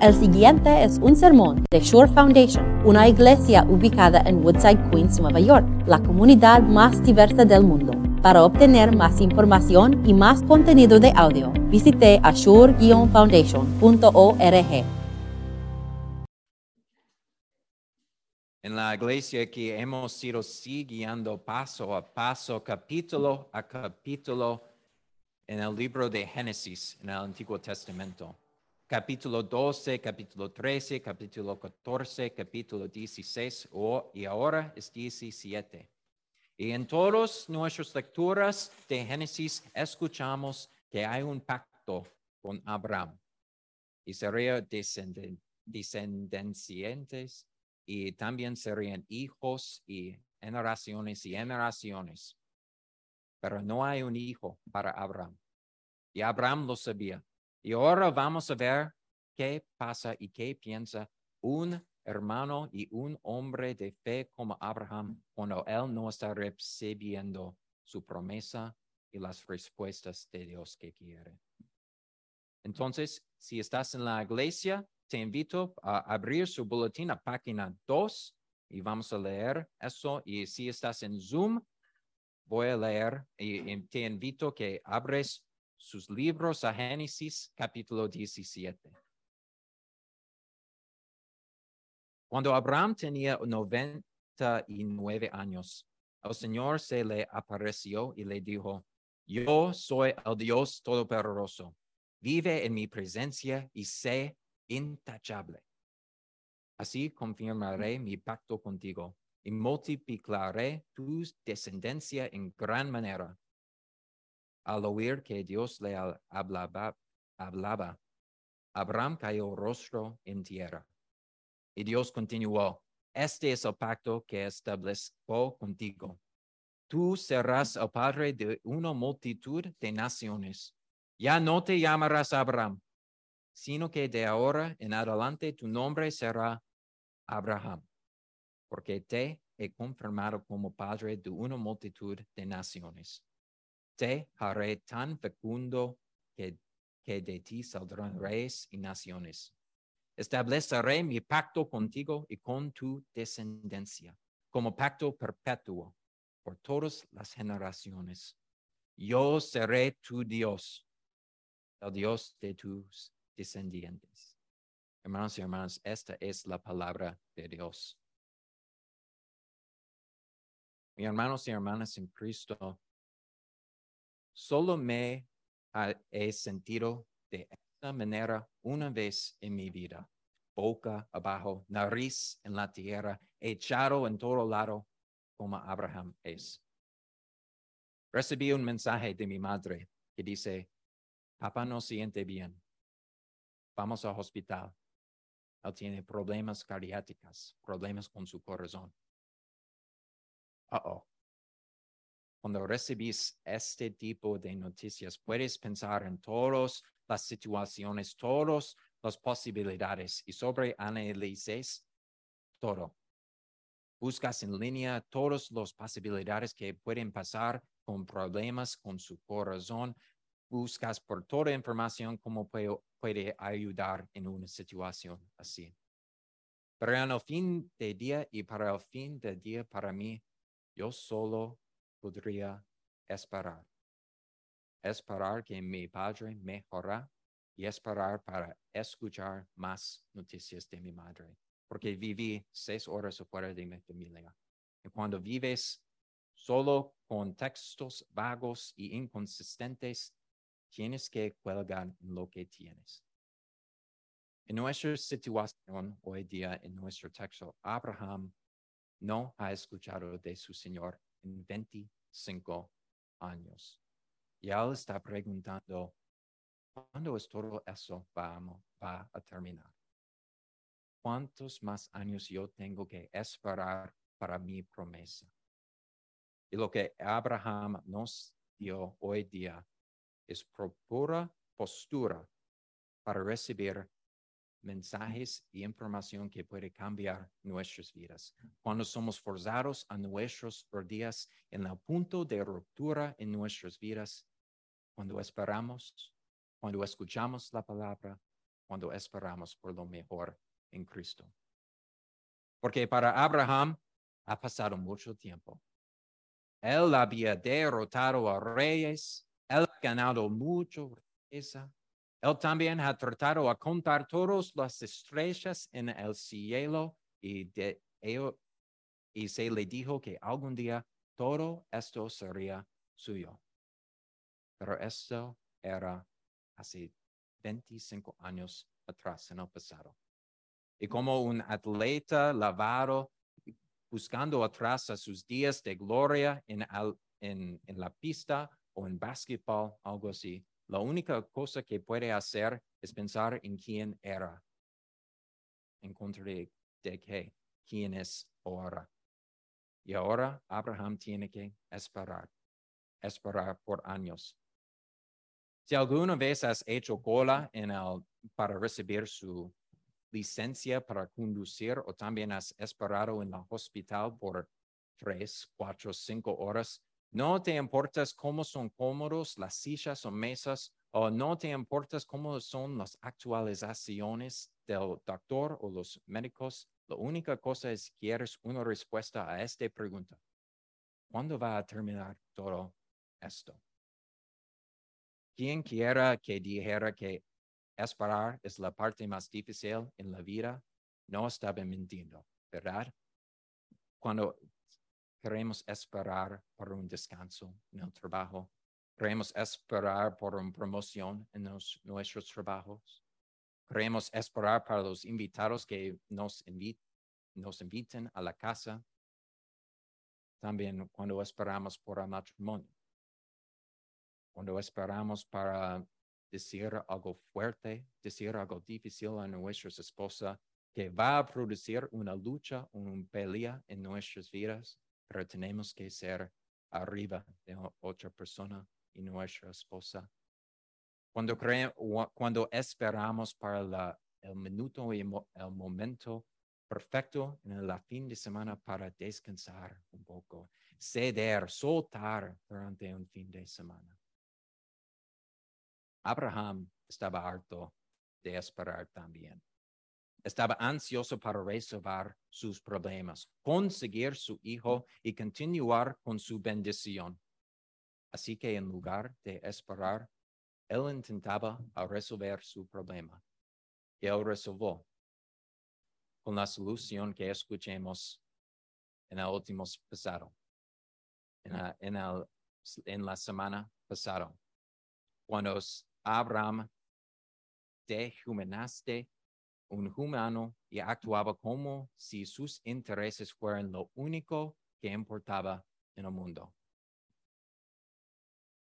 El siguiente es un sermón de Shore Foundation, una iglesia ubicada en Woodside, Queens, Nueva York, la comunidad más diversa del mundo. Para obtener más información y más contenido de audio, visite ashore-foundation.org. En la iglesia aquí hemos sido siguiendo paso a paso, capítulo a capítulo en el libro de Génesis, en el Antiguo Testamento capítulo 12, capítulo 13, capítulo 14, capítulo 16 y ahora es 17. Y en todas nuestras lecturas de Génesis escuchamos que hay un pacto con Abraham y serían descendientes y también serían hijos y generaciones y generaciones. Pero no hay un hijo para Abraham. Y Abraham lo sabía. Y ahora vamos a ver qué pasa y qué piensa un hermano y un hombre de fe como Abraham cuando él no está recibiendo su promesa y las respuestas de Dios que quiere. Entonces, si estás en la iglesia, te invito a abrir su boletín a página 2 y vamos a leer eso. Y si estás en Zoom, voy a leer y te invito que abres sus libros a Génesis capítulo 17. Cuando Abraham tenía 99 años, el Señor se le apareció y le dijo, yo soy el Dios Todopoderoso, vive en mi presencia y sé intachable. Así confirmaré mi pacto contigo y multiplicaré tu descendencia en gran manera al oír que Dios le hablaba, hablaba, Abraham cayó rostro en tierra. Y Dios continuó, este es el pacto que estableció contigo. Tú serás el padre de una multitud de naciones. Ya no te llamarás Abraham, sino que de ahora en adelante tu nombre será Abraham, porque te he confirmado como padre de una multitud de naciones te haré tan fecundo que, de ti saldrán reyes y naciones. Estableceré mi pacto contigo y con tu descendencia, como pacto perpetuo por todas las generaciones. Yo seré tu Dios, el Dios de tus descendientes. Hermanos y hermanas, esta es la palabra de Dios. Mis hermanos y hermanas en Cristo, Solo me he sentido de esta manera una vez en mi vida. Boca abajo, nariz en la tierra, echado en todo lado como Abraham es. Recibí un mensaje de mi madre que dice, papá no siente bien. Vamos al hospital. Él tiene problemas cardíacos, problemas con su corazón. Uh oh cuando recibís este tipo de noticias, puedes pensar en todas las situaciones, todas las posibilidades y sobre analices todo. Buscas en línea todas las posibilidades que pueden pasar con problemas con su corazón. Buscas por toda información cómo puede, puede ayudar en una situación así. Pero en el fin de día y para el fin del día para mí, yo solo podría esperar. Esperar que mi padre mejora y esperar para escuchar más noticias de mi madre, porque viví seis horas afuera de mi familia. Y cuando vives solo con textos vagos y inconsistentes, tienes que cuelgar lo que tienes. En nuestra situación hoy día, en nuestro texto, Abraham no ha escuchado de su Señor en 25 años. Y él está preguntando, ¿cuándo es todo eso va, a terminar? ¿Cuántos más años yo tengo que esperar para mi promesa? Y lo que Abraham nos dio hoy día es pura postura para recibir mensajes y información que puede cambiar nuestras vidas. Cuando somos forzados a nuestros días en el punto de ruptura en nuestras vidas, cuando esperamos, cuando escuchamos la palabra, cuando esperamos por lo mejor en Cristo. Porque para Abraham ha pasado mucho tiempo. Él había derrotado a reyes, él ha ganado mucho riqueza. Él también ha tratado a contar todas las estrellas en el cielo y, de, y se le dijo que algún día todo esto sería suyo. Pero esto era hace 25 años atrás en el pasado. Y como un atleta lavado buscando atrás a sus días de gloria en, la pista o en básquetbol, algo así, la única cosa que puede hacer es pensar en quién era, en contra de, qué, quién es ahora. Y ahora Abraham tiene que esperar, esperar por años. Si alguna vez has hecho cola en el, para recibir su licencia para conducir o también has esperado en el hospital por tres, cuatro, cinco horas, no te importas cómo son cómodos las sillas o mesas o no te importas cómo son las actualizaciones del doctor o los médicos. La única cosa es que quieres una respuesta a esta pregunta. ¿Cuándo va a terminar todo esto? Quien quiera que dijera que esperar es la parte más difícil en la vida, no estaba mintiendo, ¿verdad? Cuando queremos esperar por un descanso en el trabajo, queremos esperar por una promoción en nuestros trabajos, queremos esperar para los invitados que nos, nos inviten a la casa, también cuando esperamos por el matrimonio, cuando esperamos para decir algo fuerte, decir algo difícil a nuestra esposa, que va a producir una lucha, una pelea en nuestras vidas, pero tenemos que ser arriba de otra persona y nuestra esposa. Cuando, cuando esperamos para la, el minuto y el momento perfecto en la fin de semana para descansar un poco, ceder, soltar durante un fin de semana. Abraham estaba harto de esperar también. Estaba ansioso para resolver sus problemas, conseguir su hijo y continuar con su bendición. Así que en lugar de esperar, él intentaba resolver su problema. Y él resolvió con la solución que escuchemos en el último pasado, en la, semana pasada, cuando Abraham dehumanaste un humano y actuaba como si sus intereses fueran lo único que importaba en el mundo.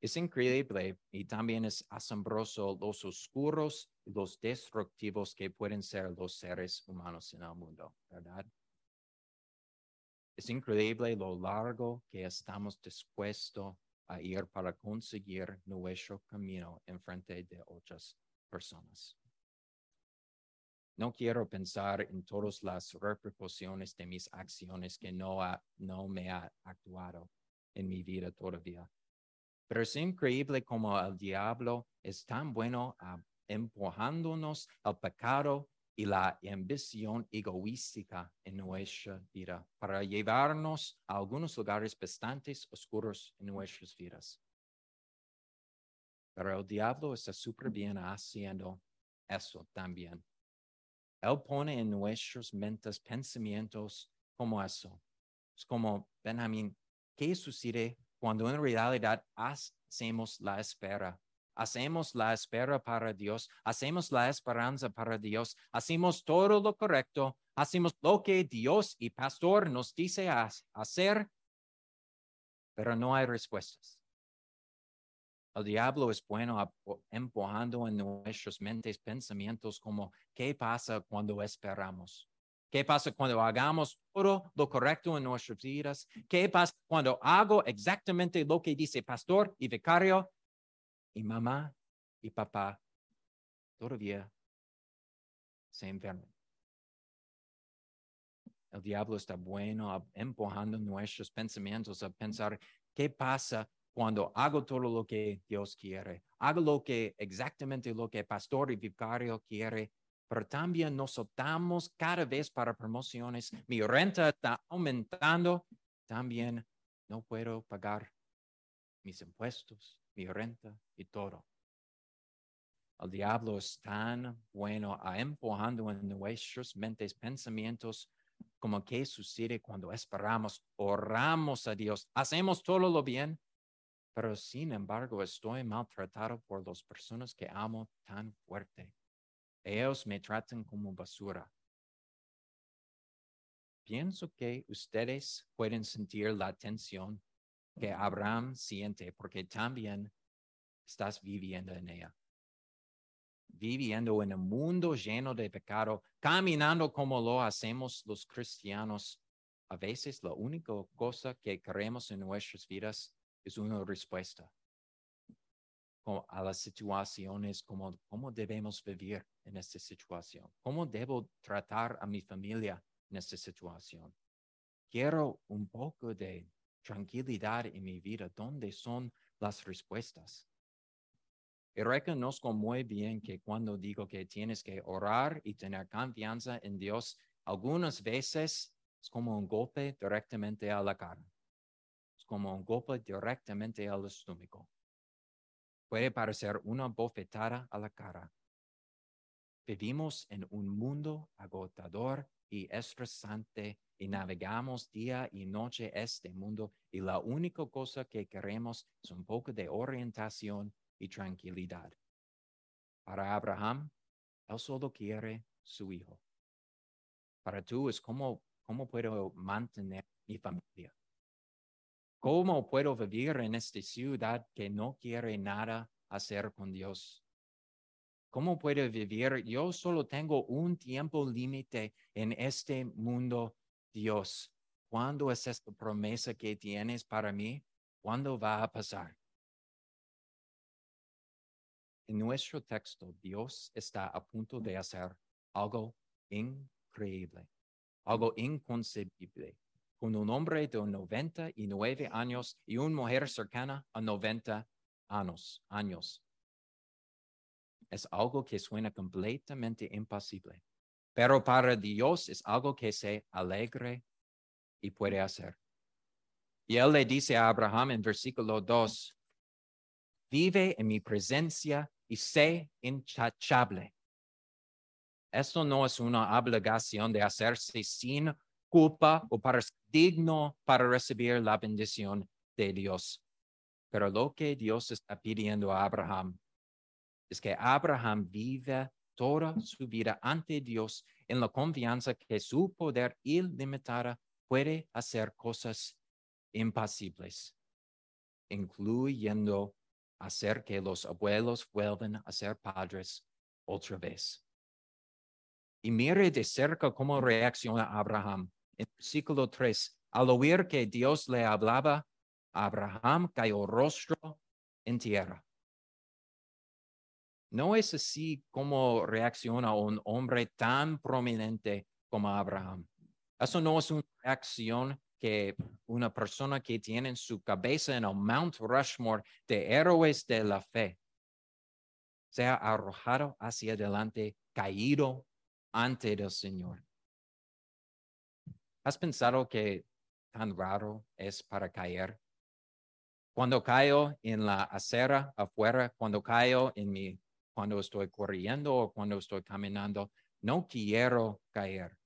Es increíble y también es asombroso los oscuros y los destructivos que pueden ser los seres humanos en el mundo, ¿verdad? Es increíble lo largo que estamos dispuestos a ir para conseguir nuestro camino en frente de otras personas. No quiero pensar en todas las repercusiones de mis acciones que no, no me ha actuado en mi vida todavía. Pero es increíble como el diablo es tan bueno empujándonos al pecado y la ambición egoística en nuestra vida para llevarnos a algunos lugares bastante oscuros en nuestras vidas. Pero el diablo está súper bien haciendo eso también. Él pone en nuestras mentes pensamientos como eso. Es como, Benjamín, ¿qué sucede cuando en realidad hacemos la espera hacemos la espera para Dios, hacemos la esperanza para Dios, hacemos todo lo correcto, hacemos lo que Dios y pastor nos dice hacer, pero no hay respuestas. El diablo es bueno empujando en nuestras mentes pensamientos como, ¿qué pasa cuando esperamos? ¿Qué pasa cuando hagamos todo lo correcto en nuestras vidas? ¿Qué pasa cuando hago exactamente lo que dice pastor y vicario y mamá y papá todavía se enferman. El diablo está bueno empujando nuestros pensamientos a pensar qué pasa cuando hago todo lo que Dios quiere. Hago lo que exactamente lo que pastor y vicario quiere, pero también nos cada vez para promociones. Mi renta está aumentando. También no puedo pagar mis impuestos, mi renta y todo. El diablo es tan bueno a empujando en nuestras mentes pensamientos como que sucede cuando esperamos, oramos a Dios, hacemos todo lo bien, pero sin embargo estoy maltratado por las personas que amo tan fuerte. Ellos me tratan como basura. Pienso que ustedes pueden sentir la tensión que Abraham siente porque también estás viviendo en ella. Viviendo en un mundo lleno de pecado, caminando como lo hacemos los cristianos. A veces la única cosa que queremos en nuestras vidas es una respuesta a las situaciones, como cómo debemos vivir en esta situación, cómo debo tratar a mi familia en esta situación. Quiero un poco de tranquilidad en mi vida. ¿Dónde son las respuestas? Y reconozco muy bien que cuando digo que tienes que orar y tener confianza en Dios, algunas veces es como un golpe directamente a la cara. Como un golpe directamente al estómago. Puede parecer una bofetada a la cara. Vivimos en un mundo agotador y estresante y navegamos día y noche este mundo y la única cosa que queremos es un poco de orientación y tranquilidad. Para Abraham, él solo quiere su hijo. Para tú es cómo, cómo puedo mantener mi familia. ¿Cómo puedo vivir en esta ciudad que no quiere nada hacer con Dios? ¿Cómo puedo vivir? Yo solo tengo un tiempo límite en este mundo, Dios. ¿Cuándo es esta promesa que tienes para mí? ¿Cuándo va a pasar? En nuestro texto, Dios está a punto de hacer algo increíble, algo inconcebible. Con un hombre de 99 años y una mujer cercana a 90 años. años. Es algo que suena completamente imposible, pero para Dios es algo que se alegre y puede hacer. Y él le dice a Abraham en versículo 2, vive en mi presencia y sé intachable. Esto no es una obligación de hacerse sin culpa o para ser digno para recibir la bendición de Dios. Pero lo que Dios está pidiendo a Abraham es que Abraham vive toda su vida ante Dios en la confianza que su poder ilimitado puede hacer cosas imposibles, incluyendo hacer que los abuelos vuelvan a ser padres otra vez. Y mire de cerca cómo reacciona Abraham. En versículo 3, al oír que Dios le hablaba, Abraham cayó rostro en tierra. No es así como reacciona un hombre tan prominente como Abraham. Eso no es una reacción que una persona que tiene en su cabeza en el Mount Rushmore de héroes de la fe sea arrojado hacia adelante, caído ante el Señor. ¿Has pensado que tan raro es para caer? Cuando caigo en la acera afuera, cuando caigo en mi, cuando estoy corriendo o cuando estoy caminando, no quiero caer.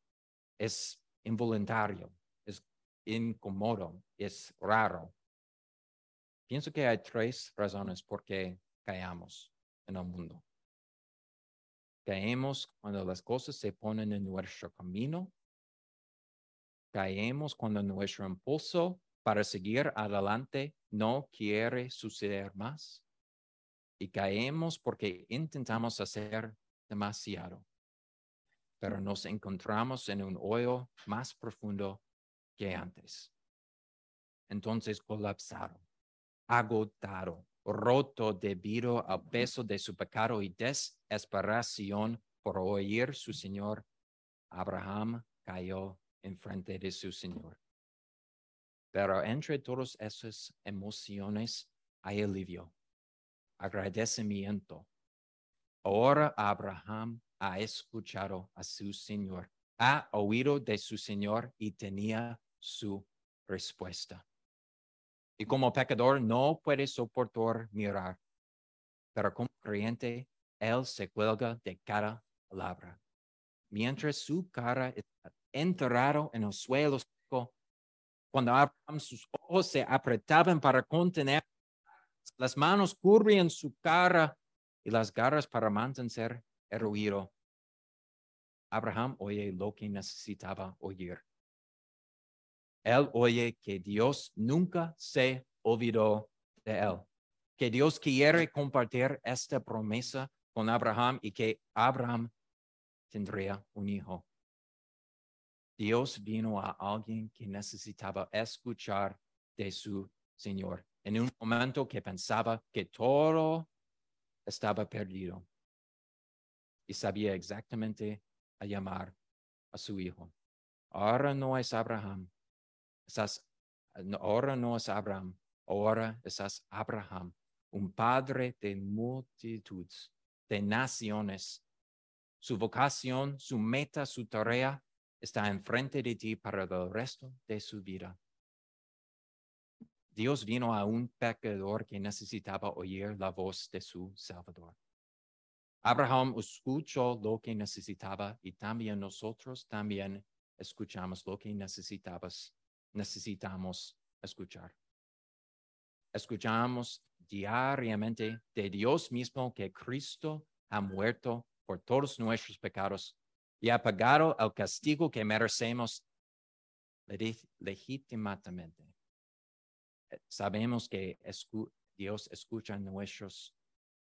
Es involuntario incómodo, es raro. Pienso que hay tres razones por qué caemos en el mundo. Caemos cuando las cosas se ponen en nuestro camino. Caemos cuando nuestro impulso para seguir adelante no quiere suceder más. Y caemos porque intentamos hacer demasiado. Pero nos encontramos en un hoyo más profundo que antes. Entonces colapsaron, agotado, roto debido al peso de su pecado y desesperación por oír su Señor. Abraham cayó en frente de su Señor. Pero entre todas esas emociones, hay alivio, agradecimiento. Ahora Abraham ha escuchado a su Señor, ha oído de su Señor y tenía su respuesta. Y como pecador no puede soportar mirar, pero como creyente, él se cuelga de cada palabra. Mientras su cara está enterrado en el suelo cuando Abraham sus ojos se apretaban para contener, las manos cubrían su cara y las garras para mantener el ruido. Abraham oye lo que necesitaba oír. Él oye que Dios nunca se olvidó de él, que Dios quiere compartir esta promesa con Abraham y que Abraham tendría un hijo. Dios vino a alguien que necesitaba escuchar de su Señor en un momento que pensaba que todo estaba perdido y sabía exactamente a llamar a su hijo. Ahora no es Abraham, ahora no es Abraham, ahora es Abraham, un padre de multitudes, de naciones. Su vocación, su meta, su tarea está enfrente de ti para el resto de su vida. Dios vino a un pecador que necesitaba oír la voz de su Salvador. Abraham escuchó lo que necesitaba y también nosotros también escuchamos lo que necesitabas, necesitamos escuchar. Escuchamos diariamente de Dios mismo que Cristo ha muerto por todos nuestros pecados y ha pagado el castigo que merecemos legítimamente. Eh, sabemos que Dios escucha nuestros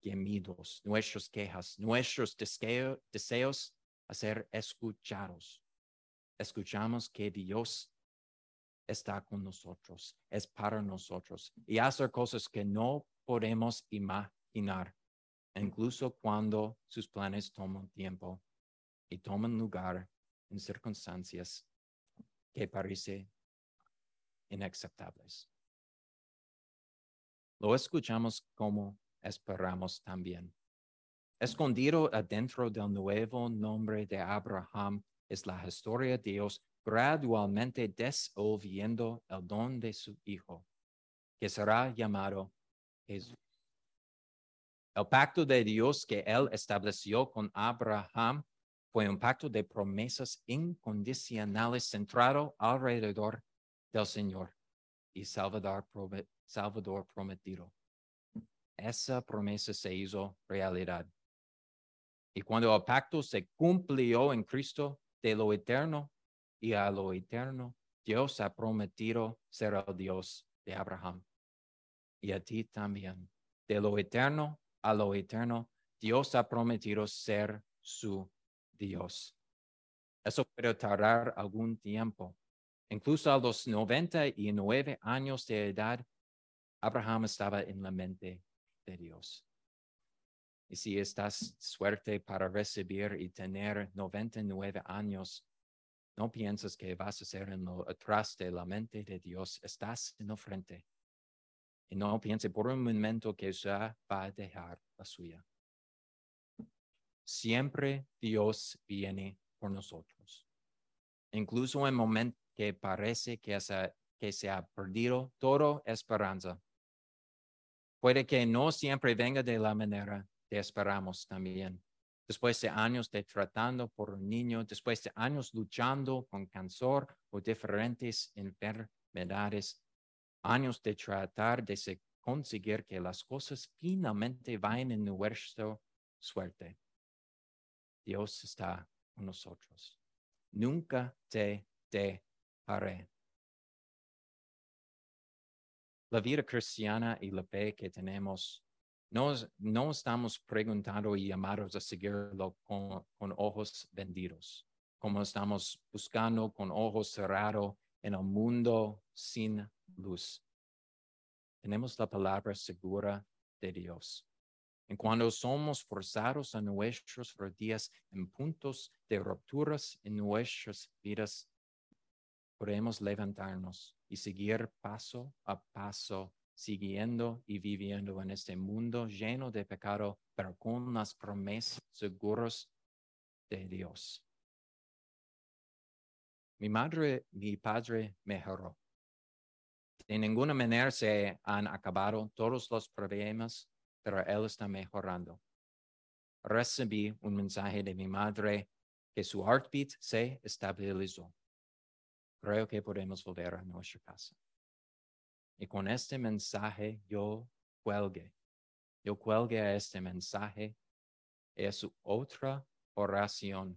gemidos, nuestras quejas, nuestros deseos a ser escuchados. Escuchamos que Dios está con nosotros, es para nosotros y hace cosas que no podemos imaginar, incluso cuando sus planes toman tiempo y toman lugar en circunstancias que parecen inaceptables. Lo escuchamos como esperamos también. Escondido adentro del nuevo nombre de Abraham es la historia de Dios gradualmente desolviendo el don de su Hijo, que será llamado Jesús. El pacto de Dios que él estableció con Abraham fue un pacto de promesas incondicionales centrado alrededor del Señor y Salvador, prometido. Esa promesa se hizo realidad. Y cuando el pacto se cumplió en Cristo de lo eterno y a lo eterno, Dios ha prometido ser el Dios de Abraham. Y a ti también. De lo eterno a lo eterno, Dios ha prometido ser su Dios. Eso puede tardar algún tiempo. Incluso a los 99 años de edad, Abraham estaba en la mente de Dios. Y si estás suerte para recibir y tener 99 años, no piensas que vas a ser en lo atrás de la mente de Dios, estás en la frente. Y no piense por un momento que ya va a dejar la suya. Siempre Dios viene por nosotros. Incluso en momentos que parece que se, ha perdido toda esperanza. Puede que no siempre venga de la manera que esperamos también. Después de años de tratando por un niño, después de años luchando con cáncer o diferentes enfermedades, años de tratar de conseguir que las cosas finalmente vayan en nuestra suerte. Dios está con nosotros. Nunca te dejaré. La vida cristiana y la fe que tenemos, no, no estamos preguntando y llamados a seguirlo con, con ojos vendidos, como estamos buscando con ojos cerrados en el mundo sin luz. Tenemos la palabra segura de Dios. En cuando somos forzados a nuestros rodillas en puntos de rupturas en nuestras vidas, podemos levantarnos y seguir paso a paso siguiendo y viviendo en este mundo lleno de pecado, pero con las promesas seguras de Dios. Mi madre, mi padre mejoró. De ninguna manera se han acabado todos los problemas, pero él está mejorando. Recibí un mensaje de mi madre que su heartbeat se estabilizó. Creo que podemos volver a nuestra casa. Y con este mensaje yo cuelgue. Yo cuelgue a este mensaje. Es otra oración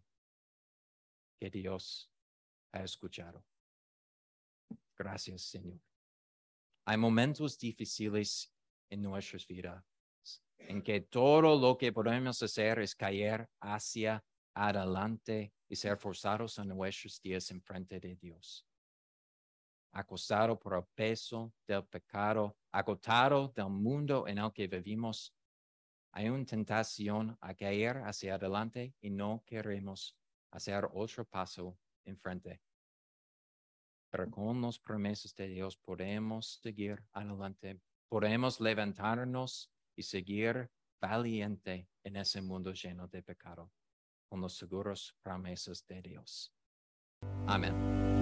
que Dios ha escuchado. Gracias, Señor. Hay momentos difíciles en nuestras vidas en que todo lo que podemos hacer es caer hacia adelante y ser forzados en nuestros días en frente de Dios. Acostado por el peso del pecado, agotado del mundo en el que vivimos, hay una tentación a caer hacia adelante y no queremos hacer otro paso en frente pero con los promesas de Dios podemos seguir adelante, podemos levantarnos y seguir valiente en ese mundo lleno de pecado, con los seguros promesas de Dios. Amén.